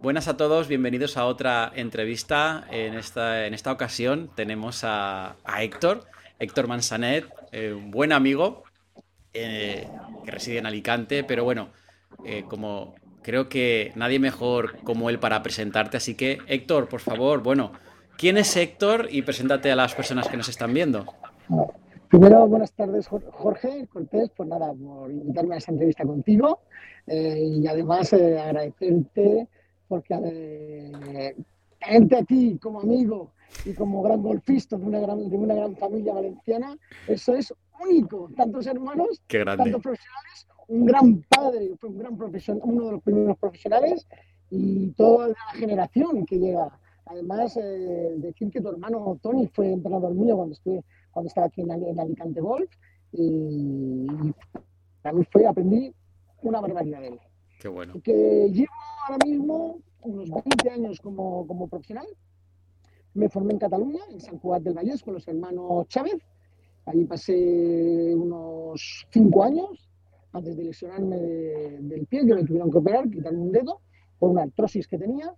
Buenas a todos, bienvenidos a otra entrevista. En esta, en esta ocasión tenemos a, Héctor, Héctor Mansanet, eh, un buen amigo eh, que reside en Alicante, pero bueno, eh, como creo que nadie mejor como él para presentarte, así que Héctor, por favor, bueno, ¿quién es Héctor? Y preséntate a las personas que nos están viendo. Primero, buenas tardes, Jorge Cortés, por nada, por invitarme a esta entrevista contigo y además agradecerte porque eh, gente aquí como amigo y como gran golfista de una gran, de una gran familia valenciana, eso es único. Tantos hermanos, tantos profesionales, un gran padre, fue un gran profesional, uno de los primeros profesionales y toda la generación que llega. Además, eh, decir que tu hermano Tony fue entrenador mío cuando, estuve, cuando estaba aquí en, en Alicante Golf y, también fue, aprendí una barbaridad de él. Qué bueno. Que llevo ahora mismo unos 20 años como, como profesional. Me formé en Cataluña, en San Juan del Vallés, con los hermanos Chávez. Allí pasé unos 5 años antes de lesionarme del pie, que me tuvieron que operar, quitarme un dedo por una artrosis que tenía.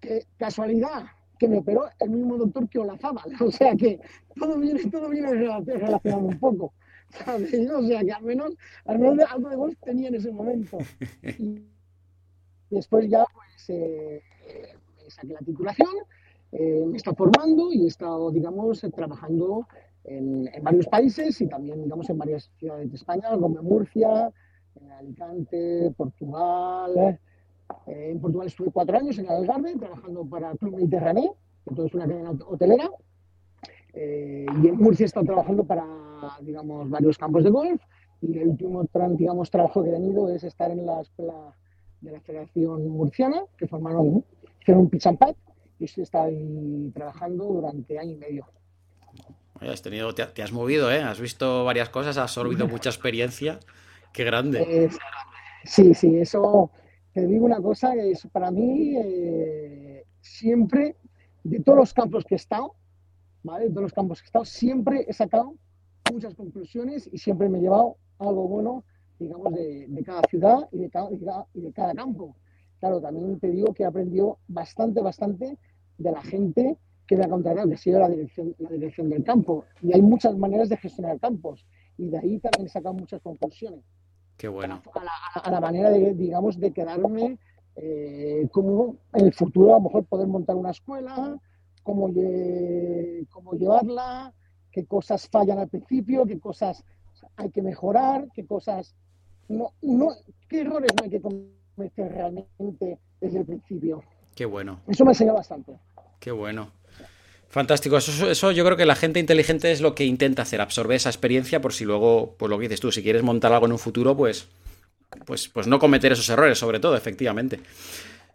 Que, casualidad, que me operó el mismo doctor que Olazábal. O sea que todo viene, todo viene relacionado un poco. O sea que al menos, al menos algo de golf tenía en ese momento. Y después ya pues eh, saqué la titulación, eh, me he estado formando y he estado, digamos, trabajando en, varios países y también, digamos, en varias ciudades de España, como en Murcia, en Alicante, Portugal. Eh, en Portugal estuve cuatro años en Algarve trabajando para Club Mediterráneo, que es una cadena hotelera. y en Murcia he estado trabajando para, digamos, varios campos de golf. Y el último, digamos, trabajo que he tenido es estar en la escuela de la Federación Murciana, que formaron, hicieron un pitch and pad, y estoy ahí trabajando durante año y medio. Has tenido, te, has movido, ¿eh? Has visto varias cosas, has absorbido mucha experiencia. ¡Qué grande! sí, sí, eso. Te digo una cosa, es para mí eh, siempre, de todos los campos que he estado, ¿vale? De todos los campos que he estado, siempre he sacado muchas conclusiones y siempre me he llevado algo bueno digamos, de, cada ciudad y de cada, y de cada campo. Claro, también te digo que he aprendido bastante, bastante de la gente que me ha contratado, que ha sido la dirección, la dirección del campo. Y hay muchas maneras de gestionar campos. Y de ahí también he sacado muchas conclusiones. Qué bueno. A la, manera de, digamos, de quedarme eh, como en el futuro a lo mejor poder montar una escuela, cómo, cómo llevarla, qué cosas fallan al principio, qué cosas hay que mejorar, qué cosas no, no, qué errores no hay que cometer realmente desde el principio. Qué bueno. Eso me enseña bastante. Qué bueno. Fantástico. Eso, eso, yo creo que la gente inteligente es lo que intenta hacer, absorber esa experiencia por si luego, pues lo que dices tú, si quieres montar algo en un futuro, pues, pues, pues no cometer esos errores, sobre todo, efectivamente.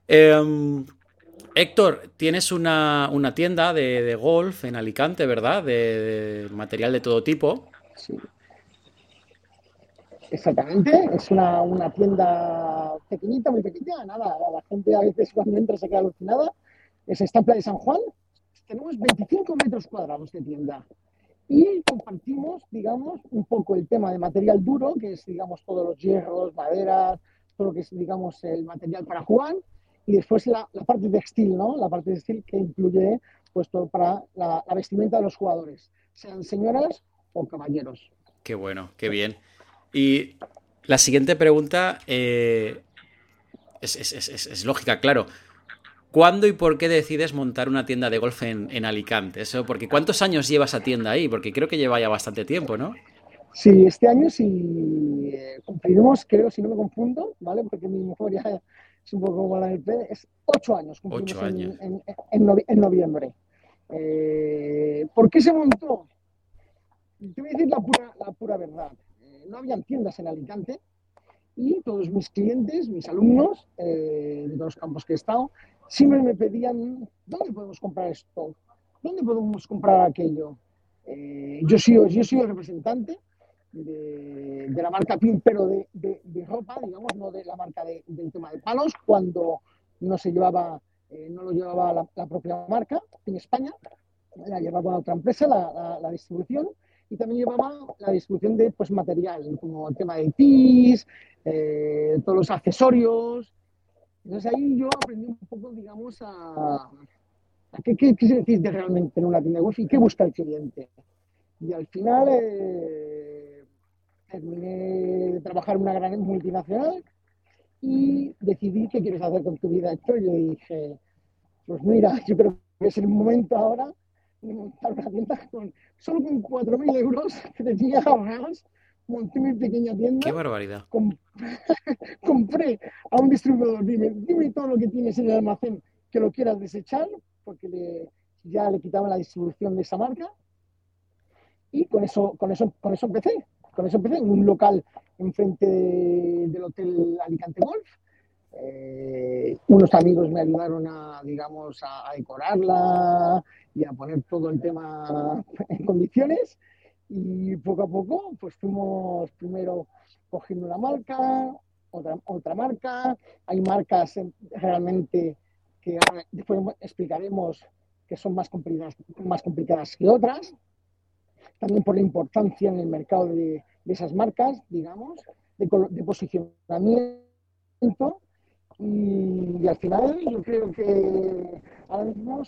Em, Héctor, tienes una, tienda de, golf en Alicante, ¿verdad? De, de, material de todo tipo. Sí. Exactamente, es una, una, tienda pequeñita, muy pequeña, nada, la gente a veces cuando entra se queda alucinada. Es esta de San Juan, tenemos 25 metros cuadrados de tienda y compartimos, digamos, un poco el tema de material duro, que es, digamos, todos los hierros, maderas, todo lo que es, digamos, el material para jugar, y después la, la parte textil, ¿no? La parte textil que incluye, pues, todo para la, la vestimenta de los jugadores, sean señoras o caballeros. Qué bueno, qué bien. Y la siguiente pregunta eh, es, lógica, claro. ¿Cuándo y por qué decides montar una tienda de golf en, Alicante? Eso, porque ¿cuántos años lleva esa tienda ahí? Porque creo que lleva ya bastante tiempo, ¿no? Sí, este año si eh, cumplimos, creo, si no me confundo, ¿vale? Porque mi memoria es un poco como la del P, es ocho años. Ocho años. En, noviembre. Eh, ¿Por qué se montó? Te voy a decir la pura, la pura verdad no habían tiendas en Alicante y todos mis clientes, mis alumnos eh, de los campos que he estado, siempre me pedían, ¿dónde podemos comprar esto? ¿Dónde podemos comprar aquello? Eh, yo, soy, yo soy el representante de, la marca PIN, pero de, ropa, digamos, no de la marca del tema de palos, cuando no se llevaba, eh, no lo llevaba la, propia marca en España, la llevaba otra empresa, la distribución, y también llevaba la distribución de pues, material, como el tema de TIS, eh, todos los accesorios. Entonces ahí yo aprendí un poco digamos, a, qué, qué, qué, se necesita realmente en una tienda de golf y qué busca el cliente. Y al final eh, terminé de trabajar en una gran multinacional y decidí qué quieres hacer con tu vida. Y yo dije, pues mira, yo creo que es el momento ahora de montar una tienda con, solo con 4.000 euros que tenía ahorrados monté mi pequeña tienda. ¡Qué barbaridad! compré a un distribuidor, dime, dime todo lo que tienes en el almacén que lo quieras desechar, porque ya le quitaba la distribución de esa marca. Y con eso, con eso, con eso empecé. Con eso empecé en un local enfrente del Hotel Alicante Golf. Eh, unos amigos me ayudaron a, digamos, a decorarla y a poner todo el tema en condiciones. Y poco a poco pues fuimos primero cogiendo una marca, otra, otra marca, hay marcas realmente que después explicaremos que son más complicadas, más complicadas que otras, también por la importancia en el mercado de, esas marcas, digamos, de, posicionamiento y, al final yo creo que ahora mismo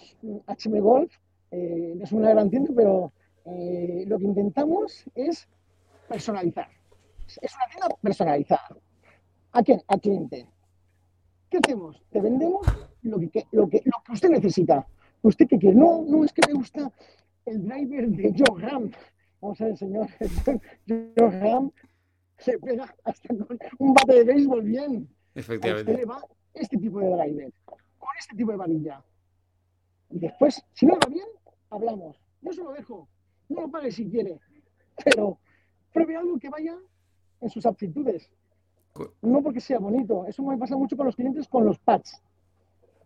HM Golf eh, es una gran tienda, pero eh, lo que intentamos es personalizar. Es una tienda personalizada. ¿A quién? Al cliente. ¿Qué hacemos? Te vendemos lo que, lo que, lo que usted necesita. ¿Usted qué quiere? No, no, es que me gusta el driver de Joe Ram. Vamos a ver, señor. Joe Ram se pega hasta con un bate de béisbol bien. Efectivamente. A usted le va este tipo de driver, con este tipo de varilla. Y después, si no va bien, hablamos. Yo se lo dejo no lo pague si quiere, pero pruebe algo que vaya en sus aptitudes. No porque sea bonito. Eso me pasa mucho con los clientes con los pads.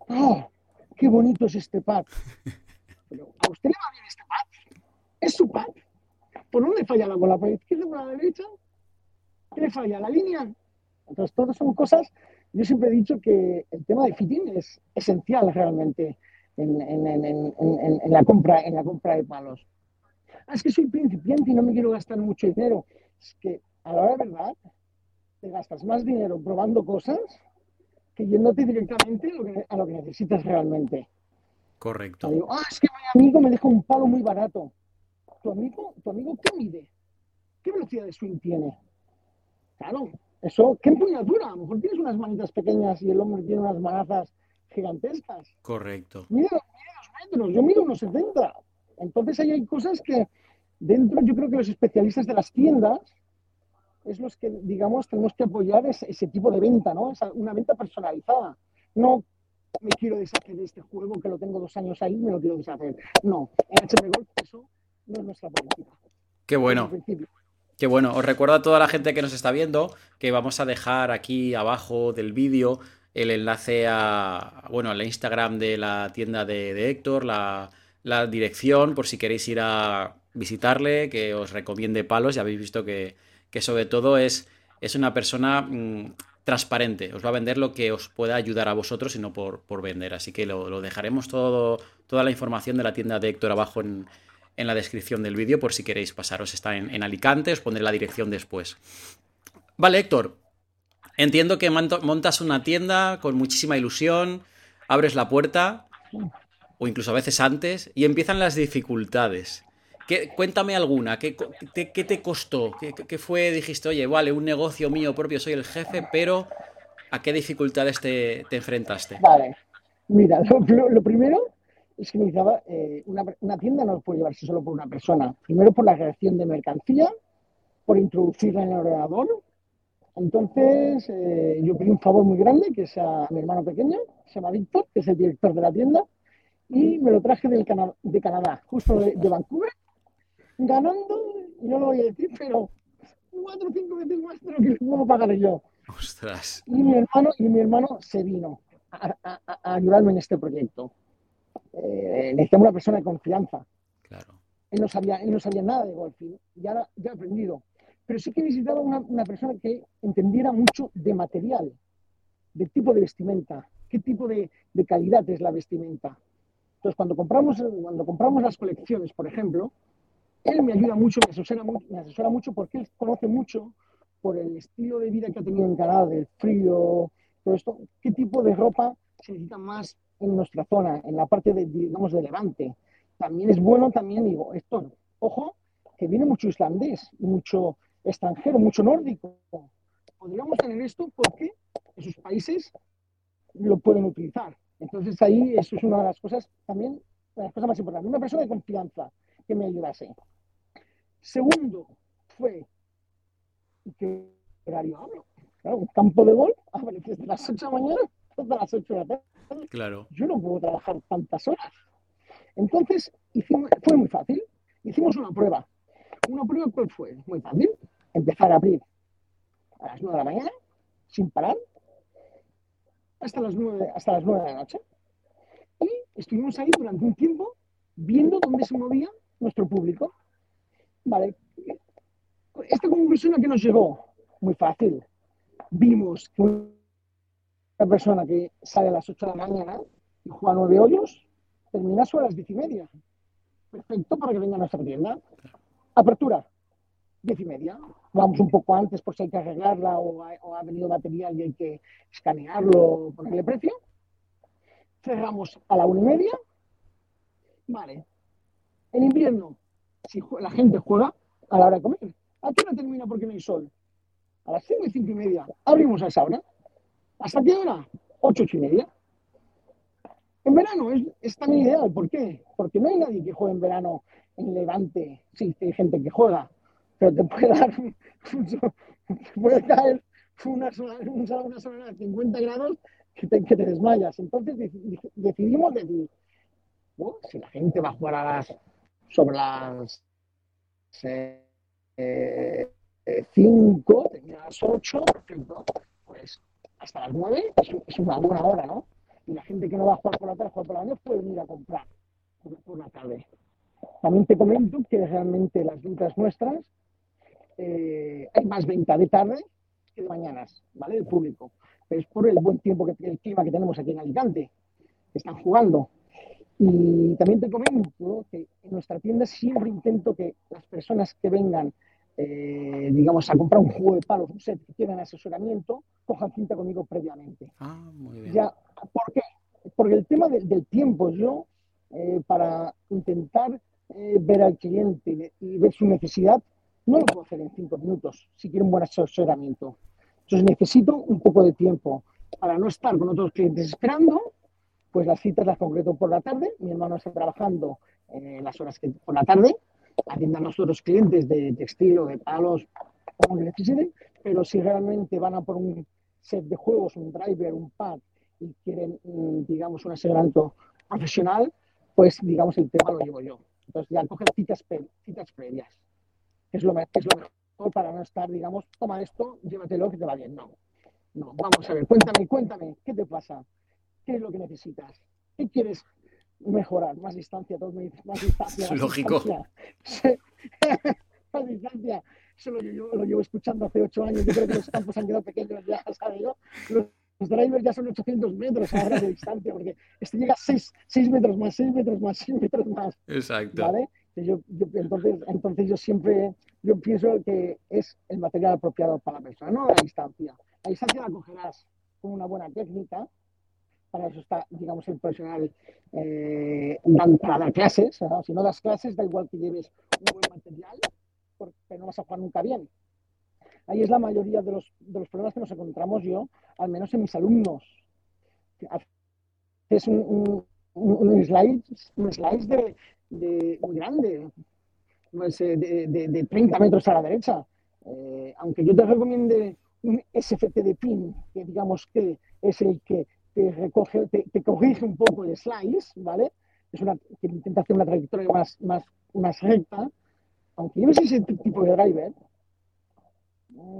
¡Oh! ¡Qué bonito es este pad! Pero, ¿a usted le va bien este pad? ¿Es su pad? ¿Por dónde falla la bola? ¿Por la izquierda o por la derecha? ¿Qué le falla? ¿La línea? Entonces, todas son cosas. Yo siempre he dicho que el tema de fitting es esencial realmente en, en la, compra, en la compra de palos. Ah, es que soy principiante y no me quiero gastar mucho dinero. Es que a la hora de verdad te gastas más dinero probando cosas que yéndote directamente a lo que, necesitas realmente. Correcto. ah, es que mi amigo me deja un palo muy barato. ¿Tu amigo, ¿Tu amigo qué mide? ¿Qué velocidad de swing tiene? Claro, eso, ¿qué empuñadura? A lo mejor tienes unas manitas pequeñas y el hombre tiene unas manazas gigantescas. Correcto. Mide, dos metros, yo mido unos 70. Entonces ahí hay cosas que dentro, yo creo que los especialistas de las tiendas es los que, digamos, tenemos que apoyar ese, tipo de venta, ¿no? una venta personalizada. No me quiero deshacer de este juego que lo tengo dos años ahí, me lo quiero deshacer. No, en HM Golf eso no es nuestra política. Qué bueno. Qué bueno. Os recuerdo a toda la gente que nos está viendo que vamos a dejar aquí abajo del vídeo el enlace a, bueno, al Instagram de la tienda de, de Héctor, la, la dirección por si queréis ir a visitarle, que os recomiende palos. Ya habéis visto que, sobre todo es, es una persona mm, transparente. Os va a vender lo que os pueda ayudar a vosotros y no por, por vender. Así que lo, dejaremos todo, toda la información de la tienda de Héctor abajo en, en la descripción del vídeo por si queréis pasaros. Está en, en Alicante, os pondré la dirección después. Vale, Héctor. Entiendo que montas una tienda con muchísima ilusión, abres la puerta o incluso a veces antes, y empiezan las dificultades. ¿Qué, cuéntame alguna, ¿qué, qué, te costó? ¿Qué, fue? Dijiste, oye, vale, un negocio mío propio, soy el jefe, pero ¿a qué dificultades te, te enfrentaste? Vale, mira, lo, primero es que necesitaba, eh, una, una, tienda no puede llevarse solo por una persona. Primero por la creación de mercancía, por introducirla en el ordenador. Entonces, eh, yo pedí un favor muy grande, que es a mi hermano pequeño, se llama Víctor, que es el director de la tienda, y me lo traje del de Canadá, justo de, Vancouver, ganando, no lo voy a decir, pero cuatro o cinco veces más de lo que puedo pagar yo. Ostras. Y mi hermano, y mi hermano se vino a, ayudarme en este proyecto. Eh, necesitamos una persona de confianza. Claro. Él no sabía, él no sabía nada de golfing, ya, ya ha aprendido. Pero sí que necesitaba una, una persona que entendiera mucho de material, de tipo de vestimenta, qué tipo de, de calidad es la vestimenta. Entonces, cuando compramos, cuando compramos las colecciones, por ejemplo, él me ayuda mucho, me asesora, me asesora mucho porque él conoce mucho por el estilo de vida que ha tenido en Canadá, del frío, todo esto, qué tipo de ropa se necesita más en nuestra zona, en la parte de, digamos, de Levante. También es bueno, también digo, esto, ojo, que viene mucho islandés, mucho extranjero, mucho nórdico. Podríamos tener esto porque esos países lo pueden utilizar. Entonces ahí eso es una de las cosas también, las cosas más importantes. Una persona de confianza que me ayudase. Segundo fue que horario hablo. Claro, un campo de gol abre desde las 8 de la mañana hasta las 8 de la tarde. Claro. Yo no puedo trabajar tantas horas. Entonces, hicimos, fue muy fácil. Hicimos una prueba. Una prueba, ¿cuál fue? Muy fácil. Empezar a abrir a las 9 de la mañana, sin parar, hasta las 9, hasta las 9 de la noche. Y estuvimos ahí durante un tiempo viendo dónde se movía nuestro público. Vale. Esta conclusión a que nos llegó, muy fácil. Vimos que una persona que sale a las 8 de la mañana y juega nueve hoyos, termina sobre las 10 y media. Perfecto para que venga a nuestra tienda. Apertura, 10 y media. Vamos un poco antes por si hay que arreglarla o ha, o ha venido material y hay que escanearlo o ponerle precio. Cerramos a la una y media. Vale. En invierno, si la gente juega a la hora de comer. ¿A qué hora termina porque no hay sol? A las 5 y 5 y media. Abrimos a esa hora. ¿Hasta qué hora? 8, 8 y media. En verano es, es, también ideal. ¿Por qué? Porque no hay nadie que juegue en verano en Levante. Sí, hay gente que juega, pero te puede dar, te puede caer una sola, una sola de 50 grados que te, que te desmayas. Entonces decidimos decir, si la gente va a jugar a las, sobre las 5, eh, termina a las 8, por ejemplo, pues hasta las 9 es, una buena hora, ¿no? Y la gente que no va a jugar por la tarde, juega por la noche, puede venir a comprar por, la tarde. También te comento que realmente las ventas nuestras, eh, hay más venta de tarde que de mañanas, ¿vale? El público. Pero es por el buen tiempo, que el clima que tenemos aquí en Alicante, están jugando. Y también te comento que en nuestra tienda siempre intento que las personas que vengan, eh, digamos, a comprar un juego de palos, un set que quieran asesoramiento, cojan cinta conmigo previamente. Ah, muy bien. Ya, ¿Por qué? Porque el tema de, del tiempo, yo, eh, para intentar eh, ver al cliente y ver su necesidad, no lo puedo hacer en cinco minutos si quiero un buen asesoramiento. Entonces necesito un poco de tiempo para no estar con otros clientes esperando, pues las citas las concreto por la tarde, mi hermano está trabajando en las horas que por la tarde, atiendan a nosotros clientes de textil o de palos, como que necesiten, pero si realmente van a por un set de juegos, un driver, un pad, y quieren, digamos, un asesoramiento profesional, pues, digamos, el tema lo llevo yo. Entonces ya cogen citas, citas previas, es, lo, es lo mejor para no estar, digamos, toma esto, llévatelo, que te va bien. No, no, vamos a ver, cuéntame, cuéntame, ¿qué te pasa? ¿Qué es lo que necesitas? ¿Qué quieres mejorar? Más distancia, todo, más distancia. Más Lógico. Distancia. más distancia. Eso lo, yo, lo llevo escuchando hace ocho años. Yo creo que los campos han quedado pequeños ya, ¿sabes? ¿no? Los, los drivers ya son 800 metros ahora de distancia, porque este llega a 6, 6 metros más, 6 metros más, 6 metros más. Exacto. ¿Vale? Yo, yo, entonces, entonces yo siempre yo pienso que es el material apropiado para la persona, no la distancia. La distancia la cogerás con una buena técnica, para eso está, digamos, el profesional eh, para dar clases. ¿no? Si no das clases, da igual que lleves un buen material, porque no vas a jugar nunca bien. Ahí es la mayoría de los, de los problemas que nos encontramos yo, al menos en mis alumnos. Es un, un, un slide, un slide de, de, muy grande, pues, de, de, de, 30 metros a la derecha. Eh, aunque yo te recomiende un SFT de pin, que digamos que es el que te recoge, te, te corrige un poco el slice, ¿vale? Es una, que intenta hacer una trayectoria más, más, más recta. Aunque lleves ese tipo de driver,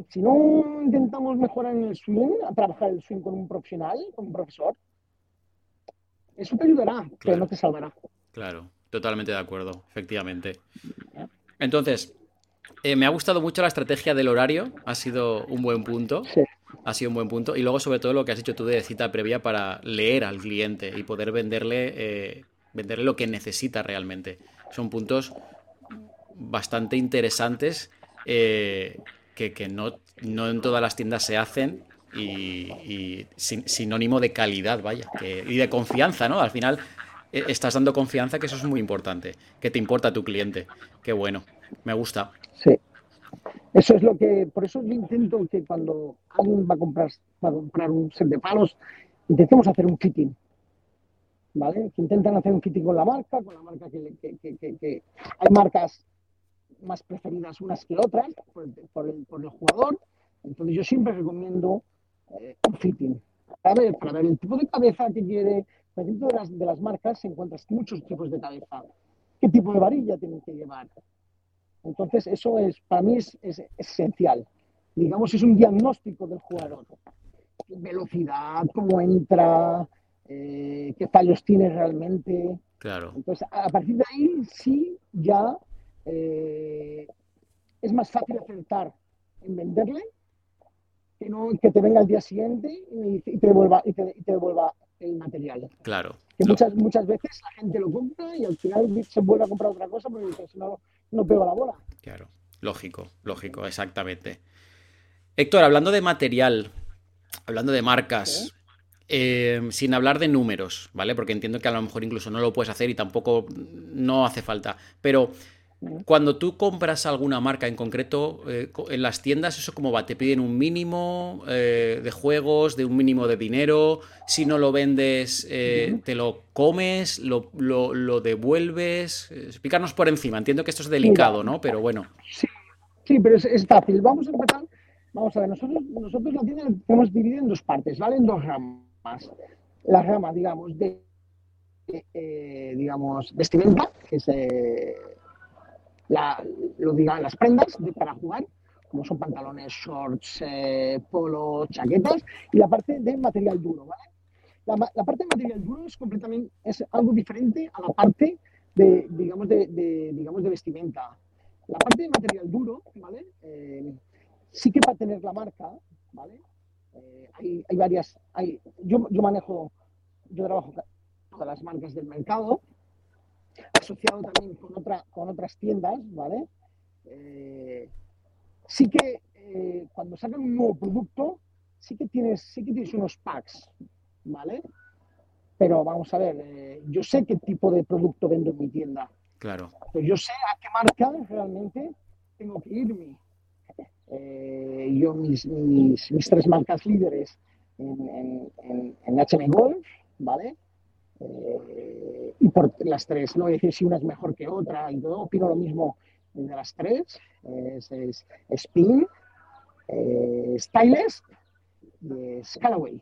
si no intentamos mejorar en el swing, a trabajar el swing con un profesional, con un profesor, eso te ayudará, claro. pero no te salvará. Claro, totalmente de acuerdo, efectivamente. Entonces, eh, me ha gustado mucho la estrategia del horario, ha sido un buen punto. Sí. Ha sido un buen punto. Y luego, sobre todo, lo que has hecho tú de cita previa para leer al cliente y poder venderle, eh, venderle lo que necesita realmente. Son puntos bastante interesantes eh, que, que no, no, en todas las tiendas se hacen y, sinónimo de calidad, vaya, y de confianza, ¿no? Al final eh, estás dando confianza, que eso es muy importante, que te importa tu cliente. Qué bueno, me gusta. Sí. Eso es lo que, por eso yo intento que cuando alguien va a comprar, va a comprar un set de palos, intentemos hacer un fitting. ¿Vale? Que intentan hacer un fitting con la marca, con la marca que, hay marcas más preferidas unas que otras por el, jugador. Entonces yo siempre recomiendo eh, un fitting para ver, para el tipo de cabeza que quiere. Dentro de las, de las marcas se encuentran muchos tipos de cabeza. ¿Qué tipo de varilla tienen que llevar? Entonces eso es, para mí es, esencial. Digamos, es un diagnóstico del jugador. Velocidad, cómo entra, eh, qué fallos tiene realmente. Claro. Entonces, a partir de ahí sí ya eh, es más fácil acertar en venderle que, no, que te venga al día siguiente y, te devuelva, y, te, devuelva el material. Claro. Que muchas, muchas veces la gente lo compra y al final se vuelve a comprar otra cosa porque no, no pega la bola. Claro, lógico, lógico, exactamente. Héctor, hablando de material, hablando de marcas, eh, sin hablar de números, ¿vale? Porque entiendo que a lo mejor incluso no lo puedes hacer y tampoco no hace falta. Pero cuando tú compras alguna marca en concreto, eh, en las tiendas, ¿eso cómo va? ¿Te piden un mínimo eh, de juegos, de un mínimo de dinero? Si no lo vendes, eh, ¿te lo comes? Lo, devuelves? Explícanos por encima. Entiendo que esto es delicado, ¿no? Pero bueno. Sí, pero es, fácil. Vamos a empezar. Vamos a ver, nosotros, nosotros la tienda la tenemos dividida en dos partes, ¿vale? En dos ramas. La rama, digamos, de, digamos, vestimenta, que es lo digan las prendas para jugar, como son pantalones, shorts, eh, polo, chaquetas, y la parte de material duro, ¿vale? La, parte de material duro es completamente, es algo diferente a la parte de, digamos, de, digamos, de vestimenta. La parte de material duro, ¿vale? Eh, sí que va a tener la marca, ¿vale? Eh, hay, hay, varias, hay, yo, yo manejo, yo trabajo todas las marcas del mercado, asociado también con, otra, con otras tiendas, ¿vale? Eh, sí que eh, cuando sacan un nuevo producto, sí que tienes, sí que tienes unos packs, ¿vale? Pero vamos a ver, eh, yo sé qué tipo de producto vendo en mi tienda. Claro. Yo sé a qué marca realmente tengo que irme. yo, mis, mis, tres marcas líderes en, en, en, en HM Golf, ¿vale? Eh, y por las tres, no decir si una es mejor que otra y todo, opino lo mismo de las tres, es, Spin, eh, Stylist y Scalaway,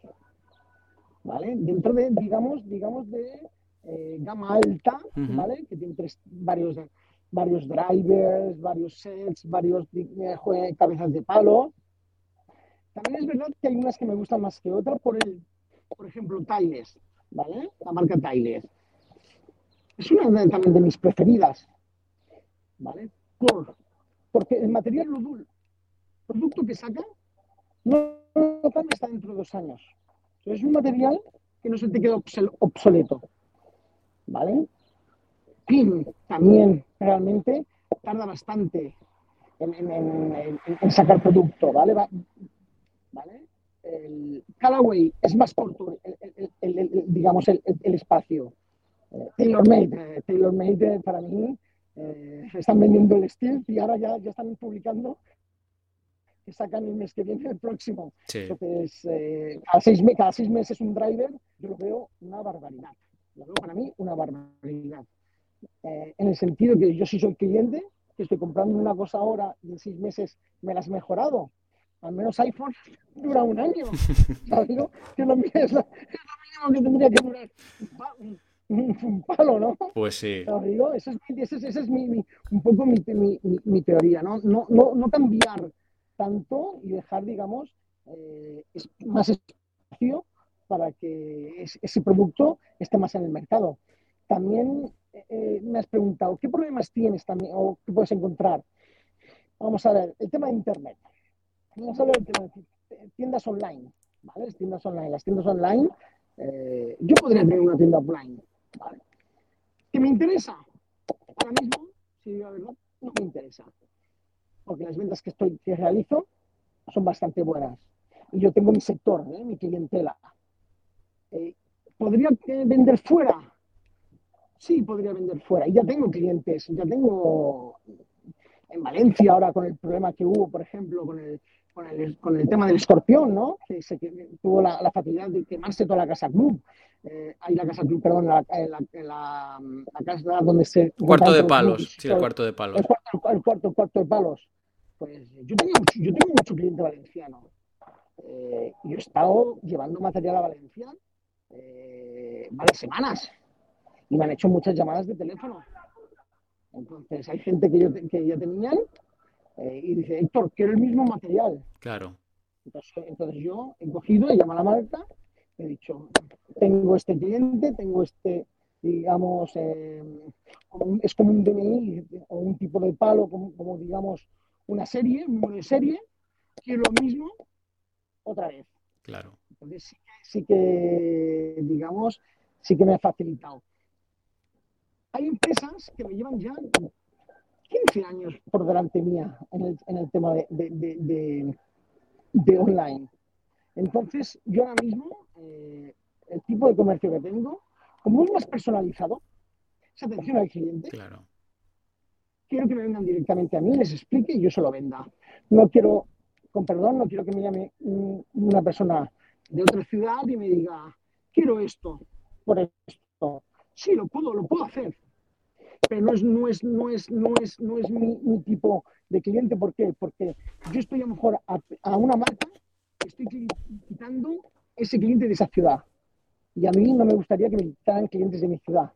¿vale? Dentro de, digamos, digamos de eh, gama alta, ¿vale? Que tiene tres, varios, varios drivers, varios sets, varios cabezas de palo. También es verdad que hay unas que me gustan más que otras por el, por ejemplo, Tiles, ¿vale? La marca Tyler. Es una también de mis preferidas, ¿vale? porque el material Ludul, producto que saca, no, no está dentro de dos años. es un material que no se te queda obsoleto, ¿vale? PIN también realmente tarda bastante en, sacar producto, ¿vale? ¿Vale? El Callaway es más corto, el, digamos, el, espacio. Eh, TaylorMade, eh, TaylorMade eh, para mí están vendiendo el Steel y ahora ya, ya están publicando que sacan el mes que viene el próximo. Entonces, cada, seis, cada seis meses un driver, yo lo veo una barbaridad. Lo veo para mí una barbaridad. en el sentido que yo sí soy cliente, que estoy comprando una cosa ahora y en seis meses me la has mejorado, al menos iPhone dura un año. ¿sabes? Que lo, es, lo, mínimo que tendría que durar un, palo, ¿no? Pues sí. Digo? Esa es, ese, es mi, un poco mi, mi, mi, teoría, ¿no? No, ¿no? no cambiar tanto y dejar, digamos, eh, más espacio para que ese producto esté más en el mercado. También eh, me has preguntado, ¿qué problemas tienes también o qué puedes encontrar? Vamos a ver, el tema de Internet no solo tiendas online, ¿vale? Tiendas online. Las tiendas online, eh, yo podría tener una tienda offline, ¿vale? ¿Que me interesa? Ahora mismo, si la verdad, no me interesa. Porque las ventas que, estoy, que realizo son bastante buenas. y yo tengo mi sector, ¿eh? mi clientela. Eh, ¿Podría vender fuera? Sí, podría vender fuera. Y ya tengo clientes, ya tengo en Valencia ahora con el problema que hubo, por ejemplo, con el, con el, con el tema del escorpión, ¿no? Que, se, que tuvo la, la, facilidad de quemarse toda la casa club. Eh, hay la casa club, perdón, la, la, la, casa donde se... Cuarto de palos, sí, el cuarto de palos. El cuarto, el cuarto, el cuarto de palos. Pues yo tengo, yo tengo mucho cliente valenciano. Eh, yo he estado llevando material a Valencia eh, varias semanas y me han hecho muchas llamadas de teléfono. Entonces hay gente que, yo, que ya tenían eh, y dice, Héctor, quiero el mismo material. Claro. Entonces, entonces yo he cogido, he llamado a la marca, he dicho, tengo este cliente, tengo este, digamos, eh, es como un DNI o un tipo de palo, como, como digamos una serie, un número de serie, quiero lo mismo otra vez. Claro. Entonces sí sí que, digamos, sí que me ha facilitado. Hay empresas que me llevan ya 15 años por delante mía en el, en el tema de, de, de, de, online. Entonces, yo ahora mismo, eh, el tipo de comercio que tengo, como es más personalizado, es atención al cliente. Claro. Quiero que me vengan directamente a mí, les explique y yo se lo venda. No quiero, con perdón, no quiero que me llame una persona de otra ciudad y me diga, quiero esto, por esto. Sí, lo puedo, lo puedo hacer, pero no es, no es, no es, no es, no es mi, mi tipo de cliente. ¿Por qué? Porque yo estoy a lo mejor a, a una marca, estoy quitando ese cliente de esa ciudad. Y a mí no me gustaría que me quitaran clientes de mi ciudad.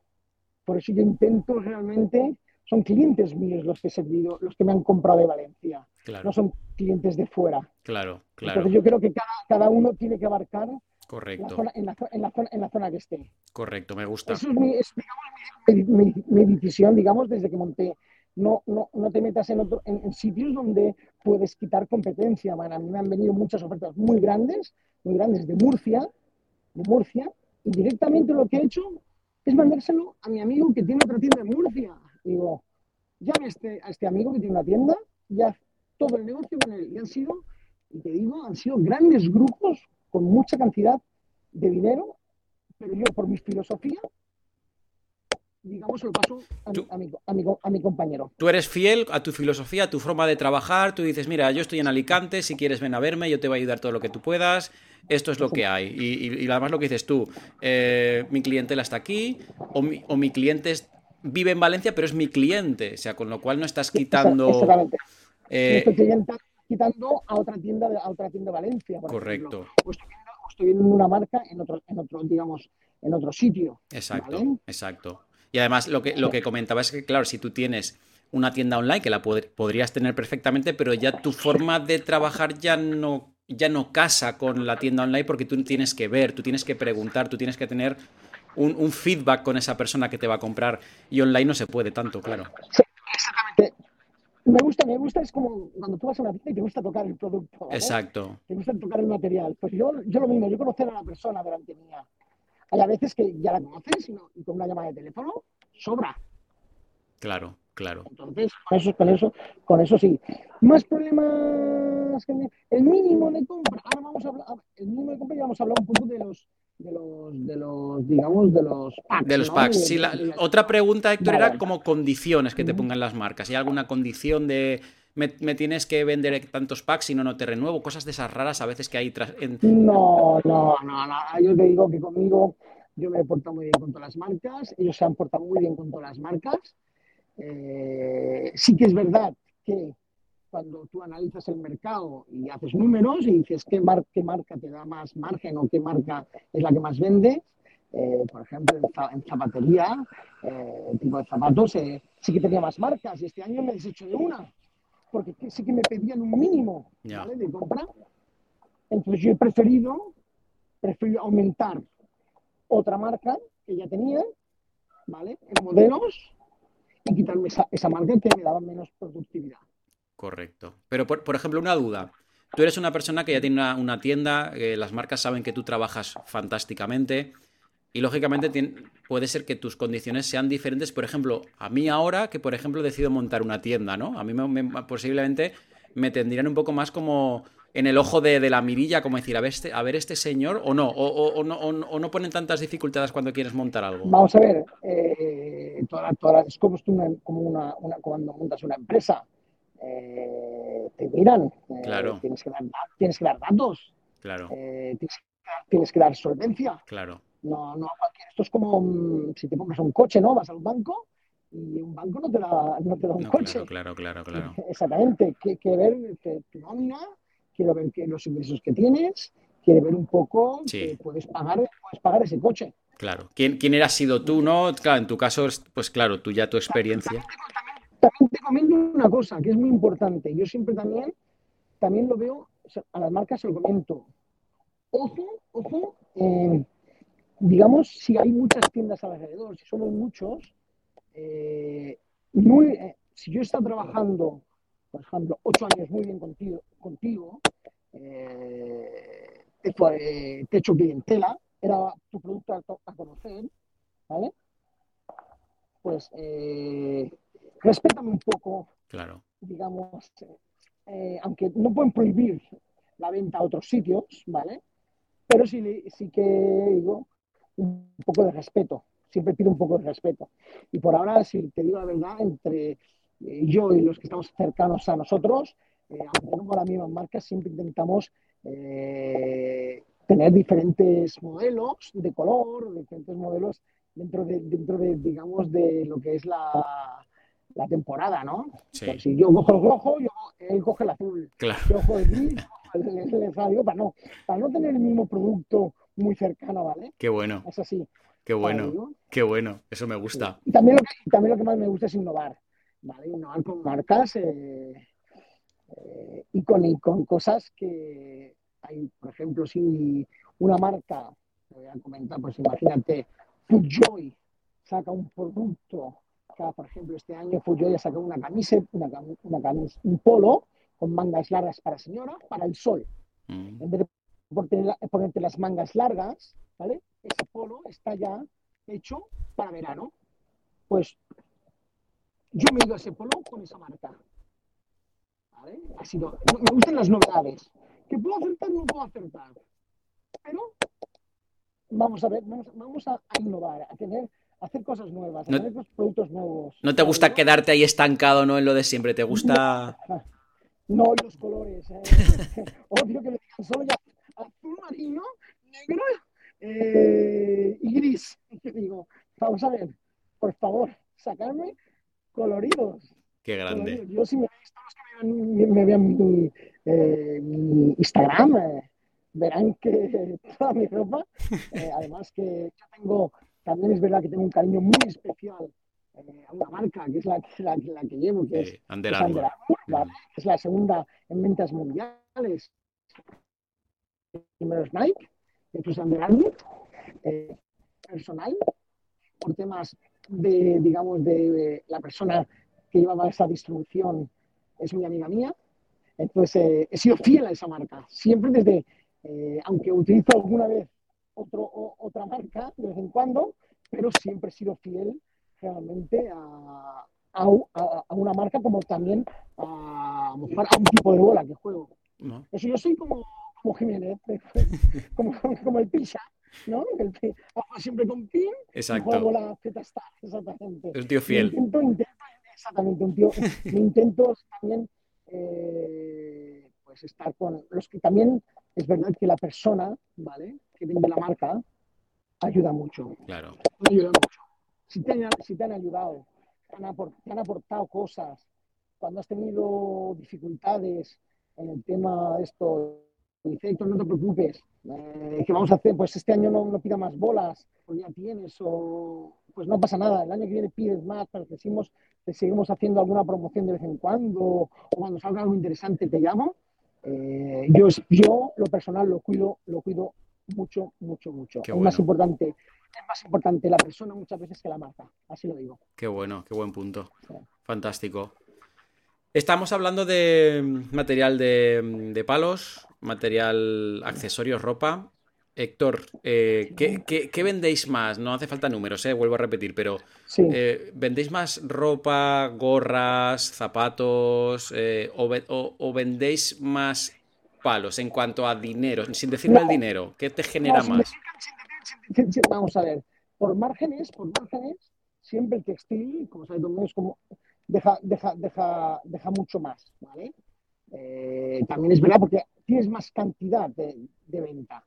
Por eso yo intento realmente, son clientes míos los que he servido, los que me han comprado de Valencia. Claro. No son clientes de fuera. Claro, claro. Entonces yo creo que cada, cada uno tiene que abarcar Correcto. La zona, en, la, en, zona, en, la, zona, que esté. Correcto, me gusta. Eso es, mi, es digamos, mi, mi, mi, decisión, digamos, desde que monté. No, no, no te metas en, otro, en, sitios donde puedes quitar competencia. Man. A mí me han venido muchas ofertas muy grandes, muy grandes de Murcia, de Murcia, y directamente lo que he hecho es mandárselo a mi amigo que tiene otra tienda en Murcia. Digo, llame a este, a este amigo que tiene una tienda y haz todo el negocio con él. Y han sido, y te digo, han sido grandes grupos con mucha cantidad de dinero, pero yo por mi filosofía, digamos, se lo paso a mi, a, mi, a, mi, a mi, compañero. Tú eres fiel a tu filosofía, a tu forma de trabajar, tú dices, mira, yo estoy en Alicante, si quieres ven a verme, yo te voy a ayudar todo lo que tú puedas, esto es lo que hay. Y, y, y además lo que dices tú, eh, mi clientela está aquí, o mi, o mi cliente es, vive en Valencia, pero es mi cliente, o sea, con lo cual no estás quitando... Exactamente. Eh, quitando a otra tienda de, a otra tienda de Valencia. correcto. O estoy, viendo, o estoy, viendo, una marca en otro, en otro, digamos, en otro sitio. Exacto, ¿vale? exacto. Y además lo que, lo que comentaba es que, claro, si tú tienes una tienda online que la pod podrías tener perfectamente, pero ya tu forma de trabajar ya no, ya no casa con la tienda online porque tú tienes que ver, tú tienes que preguntar, tú tienes que tener un, un feedback con esa persona que te va a comprar y online no se puede tanto, claro. Sí, exactamente me gusta, me gusta, es como cuando tú vas a una tienda y te gusta tocar el producto. ¿vale? Exacto. Te gusta tocar el material. Pues yo, yo lo mismo, yo conocer a la persona delante mía. Hay a veces que ya la conoces y, no, y con una llamada de teléfono sobra. Claro, claro. Entonces, con eso, con eso, con eso sí. Más problemas que el mínimo de compra. Ahora vamos a hablar, el mínimo de compra ya vamos a hablar un poco de los de los, de los, digamos, de los packs. De los packs. Sí, la, la, otra pregunta, Héctor, vale. era como condiciones que te pongan las marcas. ¿Hay alguna condición de me, me, tienes que vender tantos packs si no, no te renuevo? Cosas de esas raras a veces que hay. Tras... En... No, no, no, no. Yo te digo que conmigo yo me he portado muy bien con todas las marcas, ellos se han portado muy bien con todas las marcas. Eh, sí que es verdad que cuando tú analizas el mercado y haces números y dices qué, mar qué marca te da más margen o qué marca es la que más vende, eh, por ejemplo, en, zapatería, eh, tipo de zapatos, eh, sí que tenía más marcas y este año me he deshecho de una, porque sí que me pedían un mínimo yeah. ¿vale? de compra. Entonces yo he preferido, preferido aumentar otra marca que ya tenía, ¿vale? En modelos y quitarme esa, esa marca que me daba menos productividad. Correcto. Pero, por, por, ejemplo, una duda. Tú eres una persona que ya tiene una, una tienda, eh, las marcas saben que tú trabajas fantásticamente y lógicamente tiene, puede ser que tus condiciones sean diferentes. Por ejemplo, a mí ahora que, por ejemplo, decido montar una tienda, ¿no? A mí me, me, posiblemente me tendrían un poco más como en el ojo de, la mirilla, como decir, a ver este, a ver este señor, o no, o, no, o, no ponen tantas dificultades cuando quieres montar algo. Vamos a ver, eh, es como, como una, cuando montas una empresa. Eh, te miran, eh, claro. tienes, que dar, tienes que dar datos, claro. tienes, que dar solvencia. Claro. No, no, esto es como si te compras un coche, ¿no? Vas al banco y un banco no te da, no te da un coche. Claro, claro, claro, Exactamente. Quiere ver tu nómina, quiero ver que los ingresos que tienes, quiere ver un poco que puedes pagar, puedes pagar ese coche. Claro. ¿Quién, quién eras sido tú, no? Claro, en tu caso, pues claro, tú ya tu experiencia. También, te comento una cosa que es muy importante. Yo siempre también, también lo veo, a las marcas se lo comento. Ojo, ojo, eh, digamos, si hay muchas tiendas alrededor, si somos muchos, eh, eh, si yo estado trabajando, por ejemplo, ocho años muy bien contigo, contigo te, he hecho clientela, era tu producto a, conocer, ¿vale? Pues respétame un poco, claro. digamos, aunque no pueden prohibir la venta a otros sitios, ¿vale? Pero sí, sí que digo, un poco de respeto, siempre pido un poco de respeto. Y por ahora, si te digo la verdad, entre eh, yo y los que estamos cercanos a nosotros, eh, aunque no con las mismas marcas, siempre intentamos eh, tener diferentes modelos de color, diferentes modelos dentro de, dentro de digamos, de lo que es la, la temporada, ¿no? Pues si yo cojo el rojo, yo, él coge el azul. Claro. Yo cojo el gris, para no, para no tener el mismo producto muy cercano, ¿vale? Qué bueno. Es así. Qué bueno, qué bueno, eso me gusta. Y también lo, que, también lo que más me gusta es innovar, ¿vale? Innovar con marcas eh, eh, y, con, con cosas que hay, por ejemplo, si una marca, voy a comentar, pues imagínate, Foodjoy saca un producto, por ejemplo, este año ha sacado una camiseta, una, una un polo con mangas largas para señora, para el sol. Mm. En vez de ponerte las mangas largas, ¿vale? ese polo está ya hecho para verano. Pues yo me he ido a ese polo con esa marca. ¿Vale? Ha sido, me gustan las novedades. ¿Que puedo acertar? No puedo acertar. Pero vamos a ver, vamos, a, innovar, a tener hacer cosas nuevas, a tener productos nuevos. No te gusta quedarte ahí estancado, ¿no? En lo de siempre, te gusta. No, los colores. Eh. Odio que me digan solo ya azul marino, negro eh, y gris. Y digo, vamos a ver, por favor, sacarme coloridos. Qué grande. Yo si me veis, todos que me vean, mi, eh, mi, Instagram, eh, verán que toda mi ropa, además que yo tengo, también es verdad que tengo un cariño muy especial a una marca que es la, la, la que llevo, que es, Under Armour, es la segunda en ventas mundiales. Primero es Nike, incluso de eh, personal, por temas de, digamos, de la persona que llevaba esa distribución, es mi amiga mía. Entonces, eh, he sido fiel a esa marca. Siempre desde, eh, aunque utilizo alguna vez otro, otra marca de vez en cuando, pero siempre he sido fiel realmente a, a, una marca como también a, un tipo de bola que juego. Eso yo soy como como Jiménez, como, como el Pisa, ¿no? El, siempre con pin Exacto. juego la Z-Star, exactamente. Es un tío fiel. Intento, intento, exactamente, un tío. intento también eh, pues estar con los que también es verdad que la persona, ¿vale? Que vende la marca, ayuda mucho. Claro. Ayuda mucho. Si te han, si te han ayudado, te han, te han aportado cosas, cuando has tenido dificultades en el tema de esto dice, no te preocupes, eh, ¿qué vamos a hacer? Pues este año no, no pida más bolas, o ya tienes, o pues no pasa nada, el año que viene pides más, pero decimos, te seguimos haciendo alguna promoción de vez en cuando, o cuando salga algo interesante te llamo. Eh, yo, yo, lo personal, lo cuido, lo cuido mucho, mucho, mucho. es, más importante, es más importante la persona muchas veces que la marca, así lo digo. Qué bueno, qué buen punto. Fantástico. Estamos hablando de material de, palos, material, accesorios, ropa. Héctor, eh, ¿qué, vendéis más? No hace falta números, eh, vuelvo a repetir, pero eh, ¿vendéis más ropa, gorras, zapatos o, vendéis más palos en cuanto a dinero, sin decirme el dinero? ¿Qué te genera más? vamos a ver, por márgenes, por márgenes, siempre el textil, como sabéis, es como deja, deja, deja, deja mucho más, ¿vale? Eh, también es verdad porque tienes más cantidad de, venta,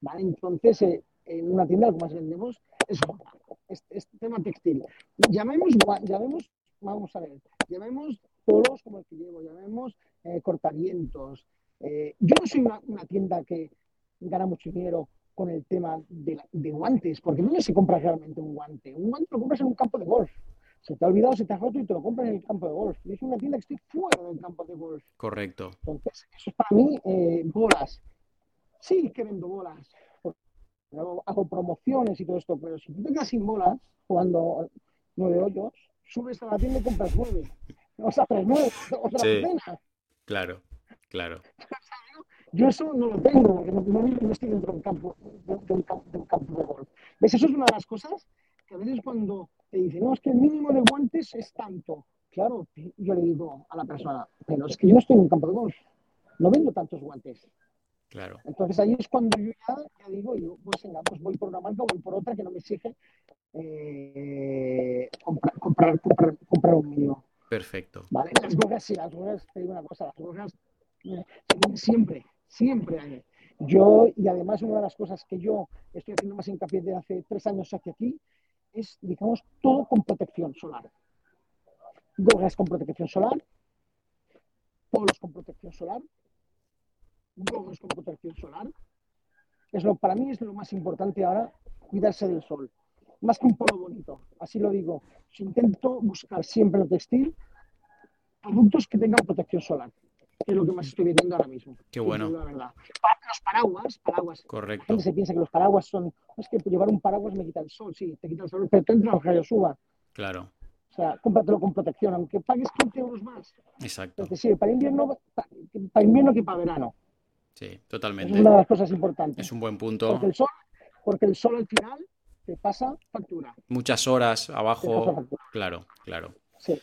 ¿vale? Entonces, eh, en una tienda lo que más vendemos es, es, tema textil. Llamemos, llamemos, vamos a ver, llamemos polos como el que llevo, llamemos eh, cortavientos. Yo no soy una, tienda que gana mucho dinero con el tema de, de guantes, porque no se compra realmente un guante. Un guante lo compras en un campo de golf se te ha olvidado, se te ha roto y te lo compras en el campo de golf. Y es una tienda que estoy fuera del campo de golf. Correcto. Entonces, eso es para mí eh, bolas. Sí que vendo bolas. Hago, promociones y todo esto, pero si tú te quedas sin bolas jugando nueve hoyos, subes a la tienda y compras nueve. O sea, tres nueve, o sea, sí. Claro, claro. Yo eso no lo tengo, porque no, no, estoy dentro del campo, de, un campo de golf. ¿Ves? Eso es una de las cosas que a veces cuando te dicen, no, es que el mínimo de guantes es tanto. Claro, yo le digo a la persona, pero es que yo no estoy en un campo de golf, no vendo tantos guantes. Claro. Entonces ahí es cuando yo ya, digo, yo, pues venga, pues voy por una marca, voy por otra que no me exige eh, comprar, comprar, comprar, un mínimo. Perfecto. ¿Vale? Las gorras, sí, las gorras, te digo una cosa, las gorras siempre, siempre. Yo, y además una de las cosas que yo estoy haciendo más hincapié de hace tres años hacia aquí, es, digamos, todo con protección solar. Gorras con protección solar, polos con protección solar, gorros con protección solar. Es lo, para mí es lo más importante ahora, cuidarse del sol. Más que un polo bonito, así lo digo. intento buscar siempre el textil productos que tengan protección solar es lo que más estoy viendo ahora mismo. Qué bueno. Los paraguas, paraguas. Correcto. La gente se piensa que los paraguas son. Es que llevar un paraguas me quita el sol, sí, te quita el sol, pero te entra los rayos suba. Claro. O sea, cómpratelo con protección, aunque pagues 15 euros más. Exacto. Entonces, sí, para invierno, para, invierno que para verano. Sí, totalmente. Es una de las cosas importantes. Es un buen punto. Porque el sol, porque el sol al final te pasa factura. Muchas horas abajo. Claro, claro. Sí.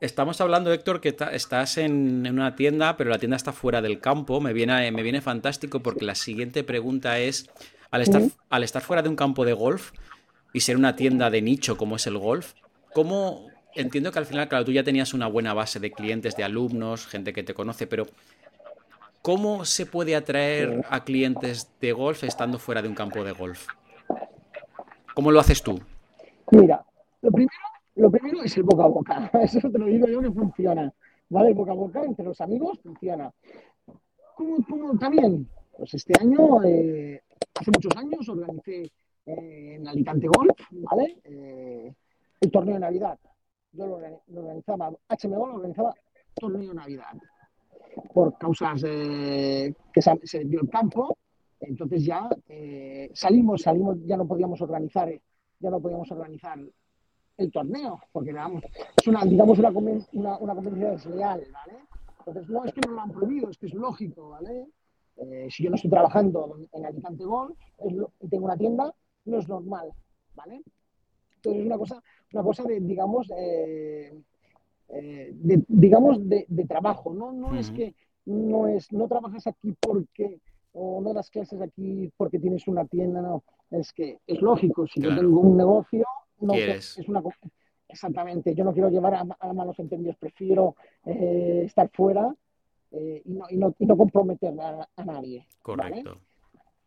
Estamos hablando, Héctor, que estás en una tienda, pero la tienda está fuera del campo. Me viene, me viene fantástico porque la siguiente pregunta es, al estar, al estar fuera de un campo de golf y ser una tienda de nicho como es el golf, ¿cómo, entiendo que al final, claro, tú ya tenías una buena base de clientes, de alumnos, gente que te conoce, pero ¿cómo se puede atraer a clientes de golf estando fuera de un campo de golf? ¿Cómo lo haces tú? Mira, lo primero lo primero es el boca a boca. Eso te lo digo yo que funciona. ¿Vale? El boca a boca entre los amigos funciona. ¿Cómo, también? Pues este año, eh, hace muchos años, organicé eh, en Alicante Golf, ¿vale? Eh, el torneo de Navidad. Yo lo, organizaba, HMO lo organizaba torneo de Navidad. Por causas que se, se dio el campo, entonces ya salimos, salimos, ya no podíamos organizar, ya no podíamos organizar el torneo, porque es una, digamos, una, una, una competencia desleal, ¿vale? Entonces, no es que no lo han prohibido, es que es lógico, ¿vale? Eh, si yo no estoy trabajando en Alicante Golf y tengo una tienda, no es normal, ¿vale? Entonces, es una cosa, una cosa de, digamos, eh, eh, de, digamos, de, trabajo, ¿no? No es que no, es, no trabajas aquí porque, o no das clases aquí porque tienes una tienda, no. Es que es lógico, si yo tengo un negocio, no, Es una, exactamente, yo no quiero llevar a, malos entendidos, prefiero eh, estar fuera eh, y, no, y, no, y, no, comprometer a, nadie. Correcto.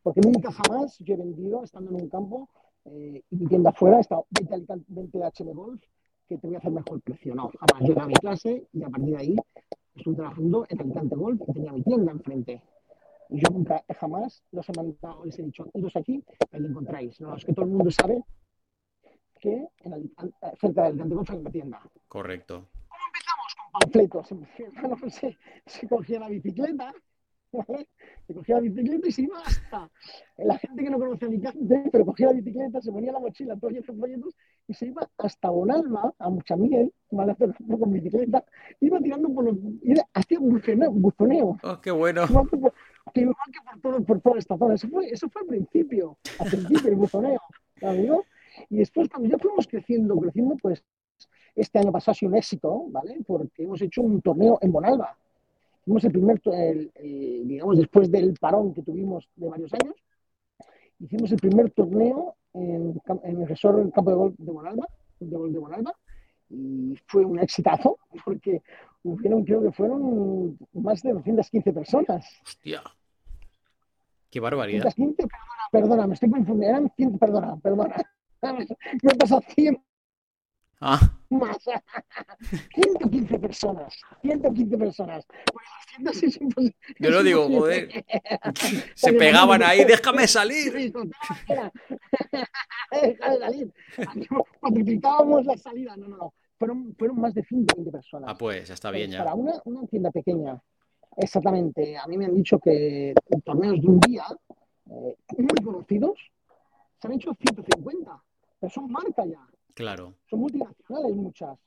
Porque nunca jamás yo he vendido estando en un campo eh, y mi tienda afuera, he estado 20, de HM Golf, que te voy a hacer mejor precio. No, jamás. Yo era mi clase y a partir de ahí estuve trabajando en Alicante Golf y tenía mi tienda enfrente. Y yo nunca, jamás los he mandado, les he dicho, iros aquí, ahí encontráis. No, es que todo el mundo sabe que en el, cerca del Golf en la tienda. Correcto. ¿Cómo empezamos? Con panfletos. Bueno, se, se cogía la bicicleta, ¿vale? Se cogía la bicicleta y se iba hasta. La gente que no conoce a Alicante, pero cogía la bicicleta, se ponía la mochila, todos los folletos, y se iba hasta Bonalma, a Muchamiel, ¿vale? con bicicleta, iba tirando por los. hacía un buzoneo. buzoneo. Oh, qué bueno. Que igual que por, todo, por toda esta zona. Eso fue, eso fue al principio, al principio, el buzoneo. ¿sabes? Y después, cuando ya fuimos creciendo, creciendo, pues este año pasado ha sido un éxito, ¿vale? Porque hemos hecho un torneo en Bonalba. Hicimos el primer, el, digamos, después del parón que tuvimos de varios años, hicimos el primer torneo en, en el resort del campo de golf de Bonalba, de golf de Bonalba, y fue un exitazo, porque hubieron, creo que fueron más de 215 personas. Hostia. Qué barbaridad. 215, perdona, perdona, me estoy confundiendo. Eran 100, perdona, perdona. Me he pasado 100 Ah. Más. 115 personas. 115 personas. Yo lo digo, joder. Se pegaban ahí, déjame salir. déjame salir. Cuando gritábamos la salida, no, no, no. Fueron, fueron más de 120 personas. Ah, pues, está bien ya. Para una, una tienda pequeña, exactamente. A mí me han dicho que en torneos de un día, eh, muy conocidos, se han hecho 150. Pero son marca ya. Claro. Son multinacionales muchas.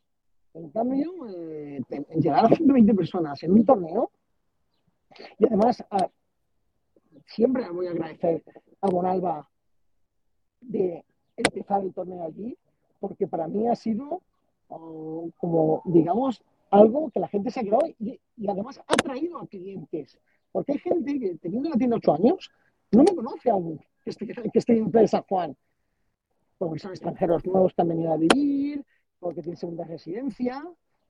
En cambio, eh, llegar a 120 personas en un torneo, y además, siempre voy a agradecer a Bonalba de empezar el torneo allí, porque para mí ha sido oh, como, digamos, algo que la gente se ha quedado y, además ha traído a clientes. Porque hay gente que teniendo la tienda 8 años no me conoce aún que estoy, que estoy en San Juan porque son extranjeros nuevos que han venido a vivir, porque tienen segunda residencia.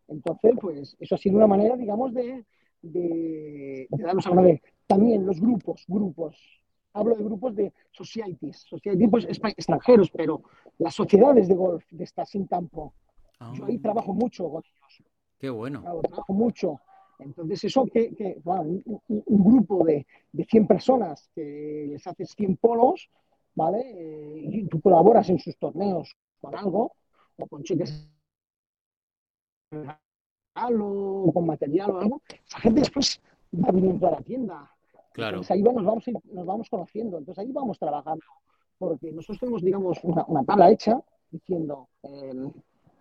Entonces, pues eso ha sido una manera, digamos, de, de, darnos a conocer. También los grupos, grupos. Hablo de grupos de societies, societies pues, extranjeros, pero las sociedades de golf de esta sin campo. Yo ahí ah. trabajo mucho con ellos. Qué bueno. trabajo mucho. Entonces, eso que, que un, un, grupo de, de 100 personas que les haces 100 polos, ¿vale? Eh, y tú colaboras en sus torneos con algo, o con cheques o con material o algo, esa gente después va viniendo a la tienda. Claro. Entonces ahí nos vamos, nos vamos conociendo, entonces ahí vamos trabajando, porque nosotros tenemos, digamos, una, tabla hecha diciendo, eh,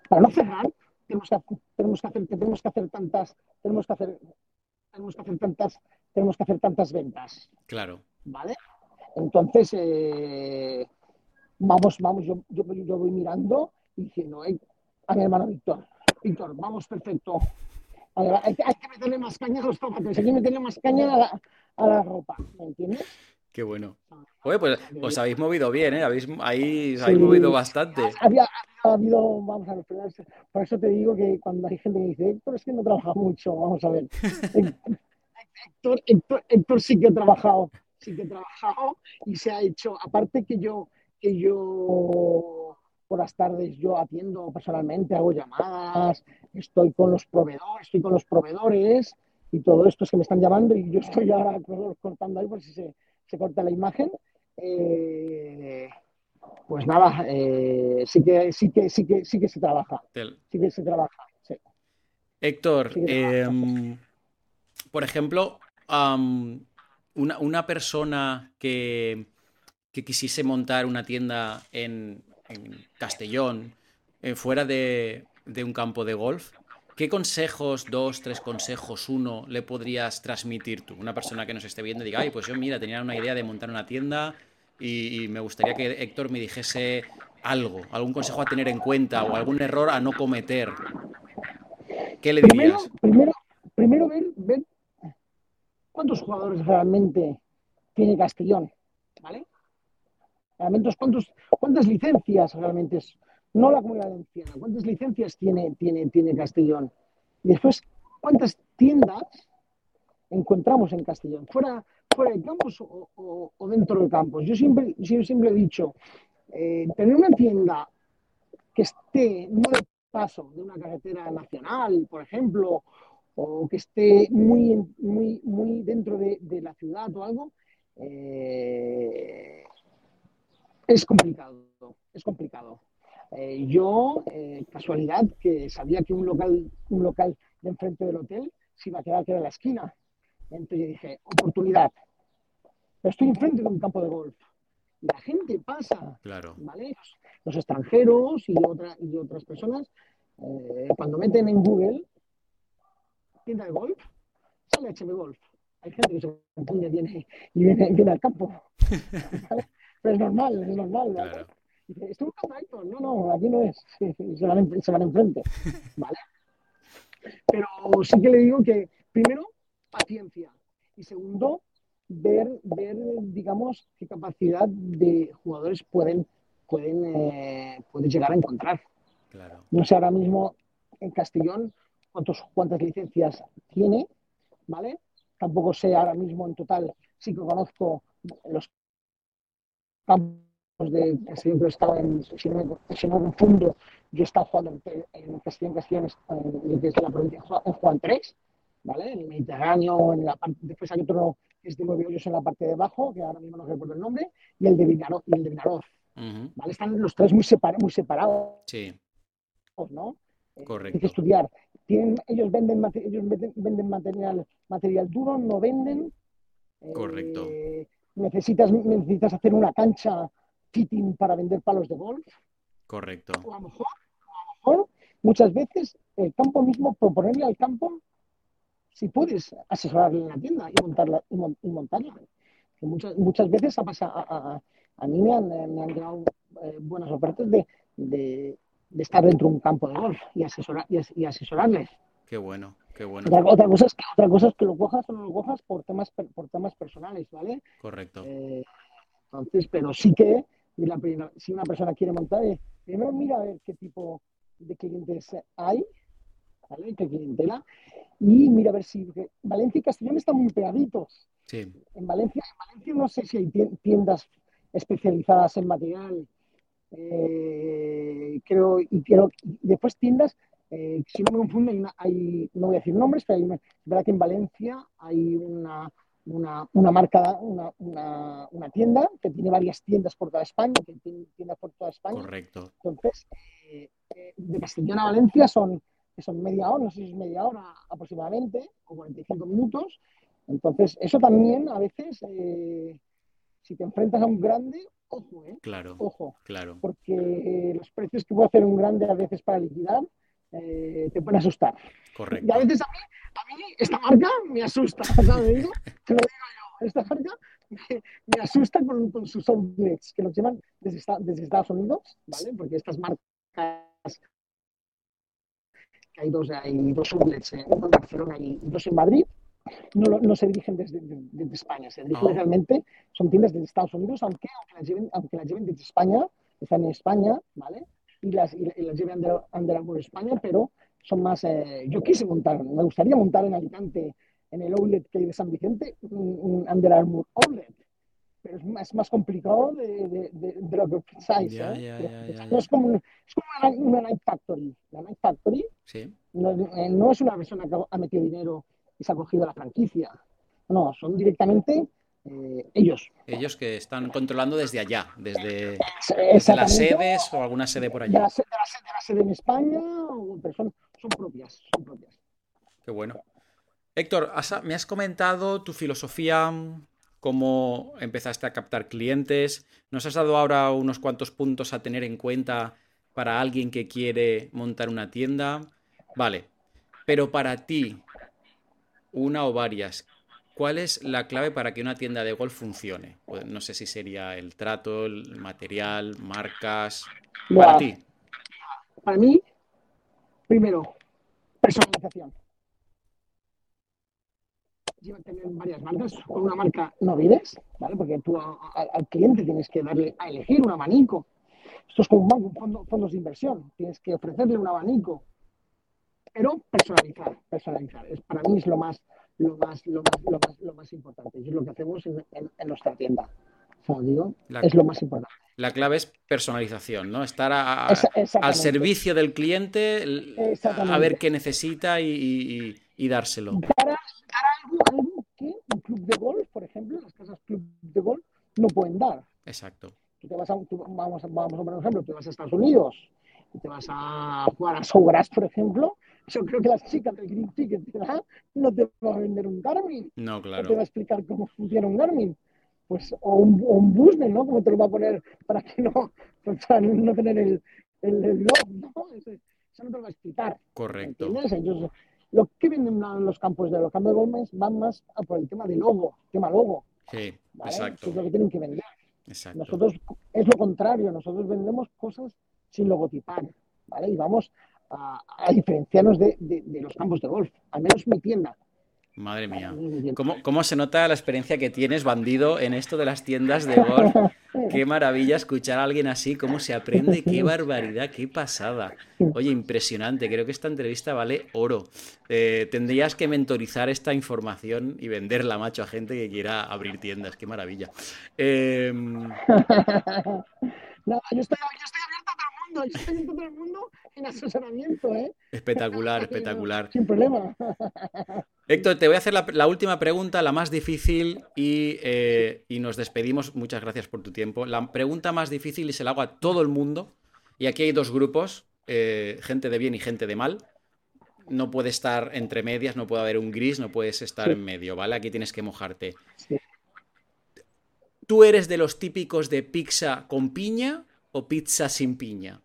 para no cerrar, tenemos que, tenemos que hacer, tenemos que hacer tantas, tenemos que hacer, tenemos que hacer tantas, tenemos que hacer tantas ventas. Claro. ¿Vale? Entonces, eh, vamos, vamos, yo, yo, voy mirando y diciendo a mi hermano Víctor, Víctor, vamos perfecto. Hay, que meterle más caña a los tomates, hay que meterle más caña a la, a la ropa, ¿me entiendes? Qué bueno. Oye, pues os habéis movido bien, ¿eh? Habéis, ahí os habéis movido bastante. Había, habido, vamos a ver, por eso te digo que cuando hay gente que dice, Héctor es que no trabaja mucho, vamos a ver. Héctor, Héctor, Héctor sí que ha trabajado sí que he trabajado y se ha hecho, aparte que yo, que yo por las tardes yo atiendo personalmente, hago llamadas, estoy con los proveedores, estoy con los proveedores y todo esto es que me están llamando y yo estoy ahora cortando ahí por si se, se corta la imagen. Eh, pues nada, eh, sí que sí que sí que sí que se trabaja. Sí que se trabaja. Héctor, em, por ejemplo, una, persona que, quisiese montar una tienda en, Castellón, eh, fuera de, un campo de golf, ¿qué consejos, dos, tres consejos, uno, le podrías transmitir tú? Una persona que nos esté viendo y diga, ay, pues yo mira, tenía una idea de montar una tienda y, me gustaría que Héctor me dijese algo, algún consejo a tener en cuenta o algún error a no cometer. ¿Qué le dirías? Primero, primero, ver ¿Cuántos jugadores realmente tiene Castellón? ¿Vale? ¿cuántos, ¿Cuántas licencias realmente? No la comunidad valenciana, ¿cuántas licencias tiene, tiene, tiene Castellón? Y después, ¿cuántas tiendas encontramos en Castellón? ¿Fuera, fuera de campos o, dentro de campos? Yo siempre, siempre he dicho, eh, tener una tienda que esté no de paso de una carretera nacional, por ejemplo, o que esté muy, muy, muy dentro de, la ciudad o algo, eh, es complicado, es complicado. Eh, yo, eh, casualidad, que sabía que un local, un local de enfrente del hotel se iba a quedar que era la esquina. Entonces yo dije, oportunidad. estoy enfrente de un campo de golf. Y la gente pasa, claro. ¿vale? Los extranjeros y, otra, y otras personas, cuando meten en Google tienda de golf, sale HB Golf. Hay gente que se confunde viene, y viene, viene al campo. Pero es normal, es normal. Claro. Dice, ¿esto es un No, no, aquí no es. se, van se van enfrente. ¿Vale? Pero sí que le digo que, primero, paciencia. Y segundo, ver, ver digamos, qué capacidad de jugadores pueden, pueden, eh, llegar a encontrar. No sé ahora mismo en Castellón cuántos, cuántas licencias tiene, ¿vale? Tampoco sé ahora mismo en total, sí que conozco los campos de Castellón, pero estaba en, si no, si no confundo, yo estaba jugando en, Castellón, Castellón, desde la provincia en Juan 3, ¿vale? En el Mediterráneo, en la parte, después hay otro que es de nueve hoyos en la parte de abajo, que ahora mismo no recuerdo el nombre, y el de Vinaroz, y el de Vinaroz, ¿vale? Están los tres muy, separados muy separados, sí. ¿no? Correcto. Hay que estudiar. Tienen, ellos venden, ellos venden material, material duro, no venden. Correcto. Eh, necesitas, necesitas hacer una cancha fitting para vender palos de golf. Correcto. O a lo mejor, a lo mejor muchas veces el campo mismo, proponerle al campo si puedes asesorarle en la tienda y montarla. Y, montarla. Que muchas, muchas veces ha pasado, a, a, mí me han, me han dado eh, buenas ofertas de, de, de, estar dentro de un campo de golf y, asesorar, y, asesorarles. Qué bueno, qué bueno. Otra, cosa es que, otra cosa es que lo cojas o no lo cojas por temas, por temas personales, ¿vale? Correcto. Eh, entonces, pero sí que si una persona quiere montar, eh, primero mira a ver qué tipo de clientes hay, ¿vale? ¿Qué clientela? Y mira a ver si... Valencia y Castellón están muy pegaditos. Sí. En Valencia, en Valencia no sé si hay tiendas especializadas en material. Eh, creo, y quiero, después tiendas, eh, si no me confundo, hay, no voy a decir nombres, pero hay verdad que en Valencia hay una, una, una marca, una, una, tienda que tiene varias tiendas por toda España, que tiene tiendas por toda España. Correcto. Entonces, eh, de Castellón a Valencia son son media hora, no sé si es media hora aproximadamente, o 45 minutos. Entonces, eso también a veces, eh, si te enfrentas a un grande, ojo, ¿eh? Claro. Ojo. Claro. Porque eh, los precios que puede hacer un grande a veces para liquidar eh, te pueden asustar. Correcto. Y a veces a mí, a mí esta marca me asusta, ¿sabes? Te lo digo yo, esta marca me, asusta con, con, sus outlets, que los llevan desde, desde Estados Unidos, ¿vale? Porque estas marcas hay dos, hay dos outlets, uno en Barcelona y dos en Madrid, no, no se dirigen desde, España, se dirigen realmente, son tiendas de Estados Unidos, aunque, aunque, las lleven, aunque las lleven desde España, están en España, ¿vale? Y las, y, las lleven Under, Armour España, pero son más, eh, yo quise montar, me gustaría montar en Alicante, en el outlet que hay de San Vicente, un, un Under Armour outlet pero es más, más complicado de, de, de, lo que pensáis. ¿eh? es como, es como una, Night Factory. La Night Factory sí. no, eh, no, es una persona que ha metido dinero y se ha cogido la franquicia. No, son directamente eh, ellos. Ellos que están controlando desde allá, desde, desde las sedes o alguna sede por allá. De la, sede, de la sede en España, pero son, son, propias, son propias. Qué bueno. Héctor, me has comentado tu filosofía cómo empezaste a captar clientes. Nos has dado ahora unos cuantos puntos a tener en cuenta para alguien que quiere montar una tienda. Vale, pero para ti, una o varias, ¿cuál es la clave para que una tienda de golf funcione? Pues no sé si sería el trato, el material, marcas. Para ti. Para mí, primero, personalización tener varias marcas. Con una marca no vives, ¿vale? Porque tú al cliente tienes que darle a elegir un abanico. Esto es como un banco, fondos de inversión. Tienes que ofrecerle un abanico. Pero personalizar, personalizar. Es, para mí es lo más, lo más, lo más, lo más, lo más importante. Y es lo que hacemos en, nuestra tienda. digo, es lo más importante. La clave es personalización, ¿no? Estar al servicio del cliente, a ver qué necesita y, dárselo algo, que un club de golf, por ejemplo, las casas club de golf no pueden dar. Exacto. Tú te vas a, vamos, vamos a poner un ejemplo, te vas a Estados Unidos y te vas a jugar a Sogras, por ejemplo, yo creo que las chicas del Green Ticket no te van a vender un Garmin. No, claro. No te va a explicar cómo funciona un Garmin. Pues, o un, o un Busnell, ¿no? Como te lo va a poner para que no, para no tener el, el, el blog, ¿no? Eso, eso, no te lo va a explicar. Correcto. ¿Entiendes? Ellos, lo que vienen en los campos de los campos de Gómez van más por el tema de logo, tema logo. Sí, exacto. es lo que tienen que vender. Exacto. Nosotros es lo contrario, nosotros vendemos cosas sin logotipar, ¿vale? Y vamos a, diferenciarnos de, los campos de golf, al menos mi tienda. Madre mía. ¿Cómo, se nota la experiencia que tienes, bandido, en esto de las tiendas de golf? Qué maravilla escuchar a alguien así, cómo se aprende, qué barbaridad, qué pasada. Oye, impresionante, creo que esta entrevista vale oro. Eh, tendrías que mentorizar esta información y venderla, macho, a gente que quiera abrir tiendas, qué maravilla. Em, no, yo estoy, yo estoy abierto a mundo, yo estoy abierto a todo el mundo en asesoramiento, ¿eh? Espectacular, espectacular. Sin problema. Héctor, te voy a hacer la, última pregunta, la más difícil, eh, y, nos despedimos. Muchas gracias por tu tiempo. La pregunta más difícil y se la hago a todo el mundo. Y aquí hay dos grupos, eh, gente de bien y gente de mal. No puede estar entre medias, no puede haber un gris, no puedes estar en medio, ¿vale? Aquí tienes que mojarte. ¿Tú eres de los típicos de pizza con piña o pizza sin piña?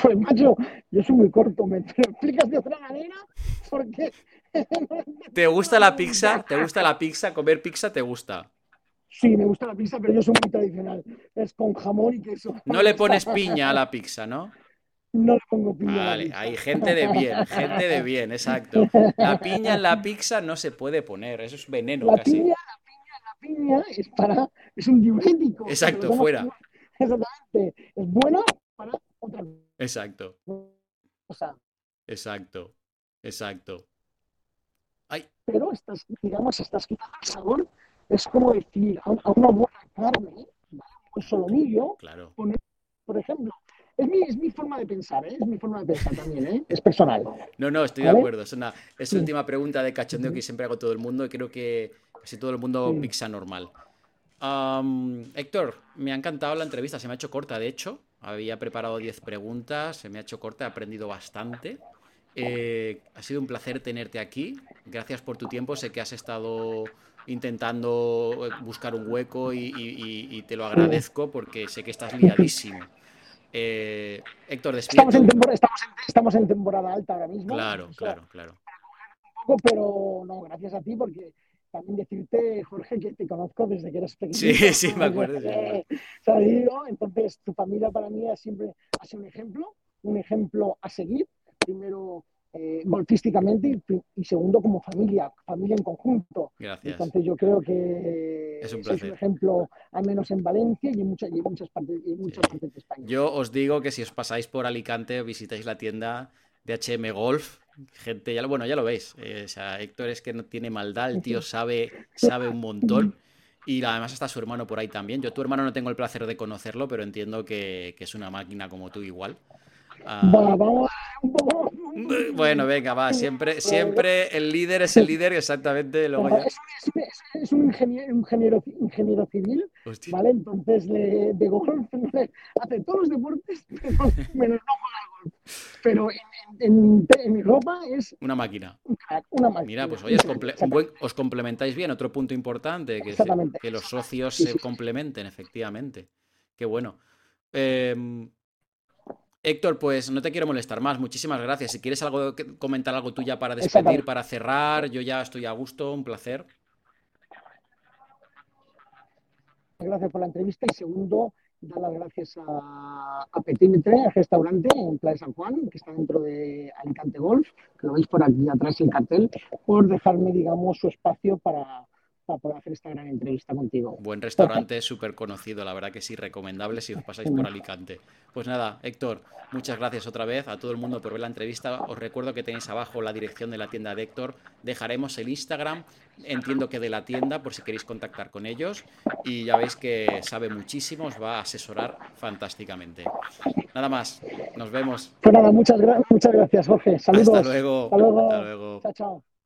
Pues macho, yo soy muy corto, ¿me explicas de otra manera? Porque... ¿Te gusta la pizza? ¿Te gusta la pizza? ¿Comer pizza te gusta? Sí, me gusta la pizza, pero yo soy muy tradicional. Es con jamón y queso. No le pones piña a la pizza, ¿no? No le pongo piña. Vale, hay gente de bien, gente de bien, exacto. La piña en la pizza no se puede poner, eso es veneno la casi. Piña, la piña, la piña es para, es un diurético. Exacto, fuera. Exactamente, es buena para otra cosa. Exacto. Exacto. Exacto. Ay. Pero estás, digamos, estás quitando el sabor. Es como decir, a una buena carne, un solomillo, claro. por ejemplo, es mi, es mi, forma de pensar, ¿eh? es mi forma de pensar también, ¿eh? es personal. No, no, estoy de acuerdo. Es una es última pregunta de cachondeo que siempre hago todo el mundo y creo que casi todo el mundo pizza normal. Héctor, me ha encantado la entrevista, se me ha hecho corta, de hecho. Había preparado 10 preguntas, se me ha hecho corta, he aprendido bastante. Eh, ha sido un placer tenerte aquí. Gracias por tu tiempo. Sé que has estado intentando eh, buscar un hueco y, te lo agradezco porque sé que estás liadísimo. Eh, Héctor, estamos en, estamos, en, temporada alta ahora mismo. Claro, claro, claro. Pero no, gracias a ti porque también decirte, Jorge, que te conozco desde que eres pequeño. Sí, sí, me acuerdo. entonces, tu familia para mí siempre ha sido un ejemplo, un ejemplo a seguir. Primero, eh, golfísticamente y, segundo, como familia, familia en conjunto. Gracias. Entonces, yo creo que es un, ejemplo, al menos en Valencia y en, muchas, y muchas, partes, y muchas partes de España. Yo os digo que si os pasáis por Alicante, visitáis la tienda de HM Golf gente, ya lo, bueno, ya lo veis. Eh, o sea, Héctor es que no tiene maldad, el tío sabe, sabe un montón. Y además está su hermano por ahí también. Yo tu hermano no tengo el placer de conocerlo, pero entiendo que, es una máquina como tú igual. Ah, vamos bueno, venga, va. Siempre, siempre el líder es el líder, exactamente. es, un, ingeniero, ingeniero, ingeniero civil, ¿vale? Entonces de, de golf hace todos los deportes, menos no juega golf. Pero en, mi ropa es una máquina. Una máquina. Mira, pues oye, os complementáis bien. Otro punto importante, que, que los socios se complementen, efectivamente. Qué bueno. Eh, Héctor, pues no te quiero molestar más. Muchísimas gracias. Si quieres algo comentar algo tuya para despedir, para cerrar, yo ya estoy a gusto, un placer. Gracias por la entrevista y segundo, dar las gracias a, a Petímetre, al restaurante en Playa San Juan, que está dentro de Alicante Golf, que lo veis por aquí atrás el cartel, por dejarme, digamos, su espacio para, para poder hacer esta gran entrevista contigo. Buen restaurante, súper conocido, la verdad que sí, recomendable si os pasáis por Alicante. Pues nada, Héctor, muchas gracias otra vez a todo el mundo por ver la entrevista. Os recuerdo que tenéis abajo la dirección de la tienda de Héctor. Dejaremos el Instagram, entiendo que de la tienda, por si queréis contactar con ellos. Y ya veis que sabe muchísimo, os va a asesorar fantásticamente. Nada más, nos vemos. Pues nada, muchas, muchas gracias, Jorge. Saludos. Hasta luego. Hasta luego. Hasta luego. Chao, chao.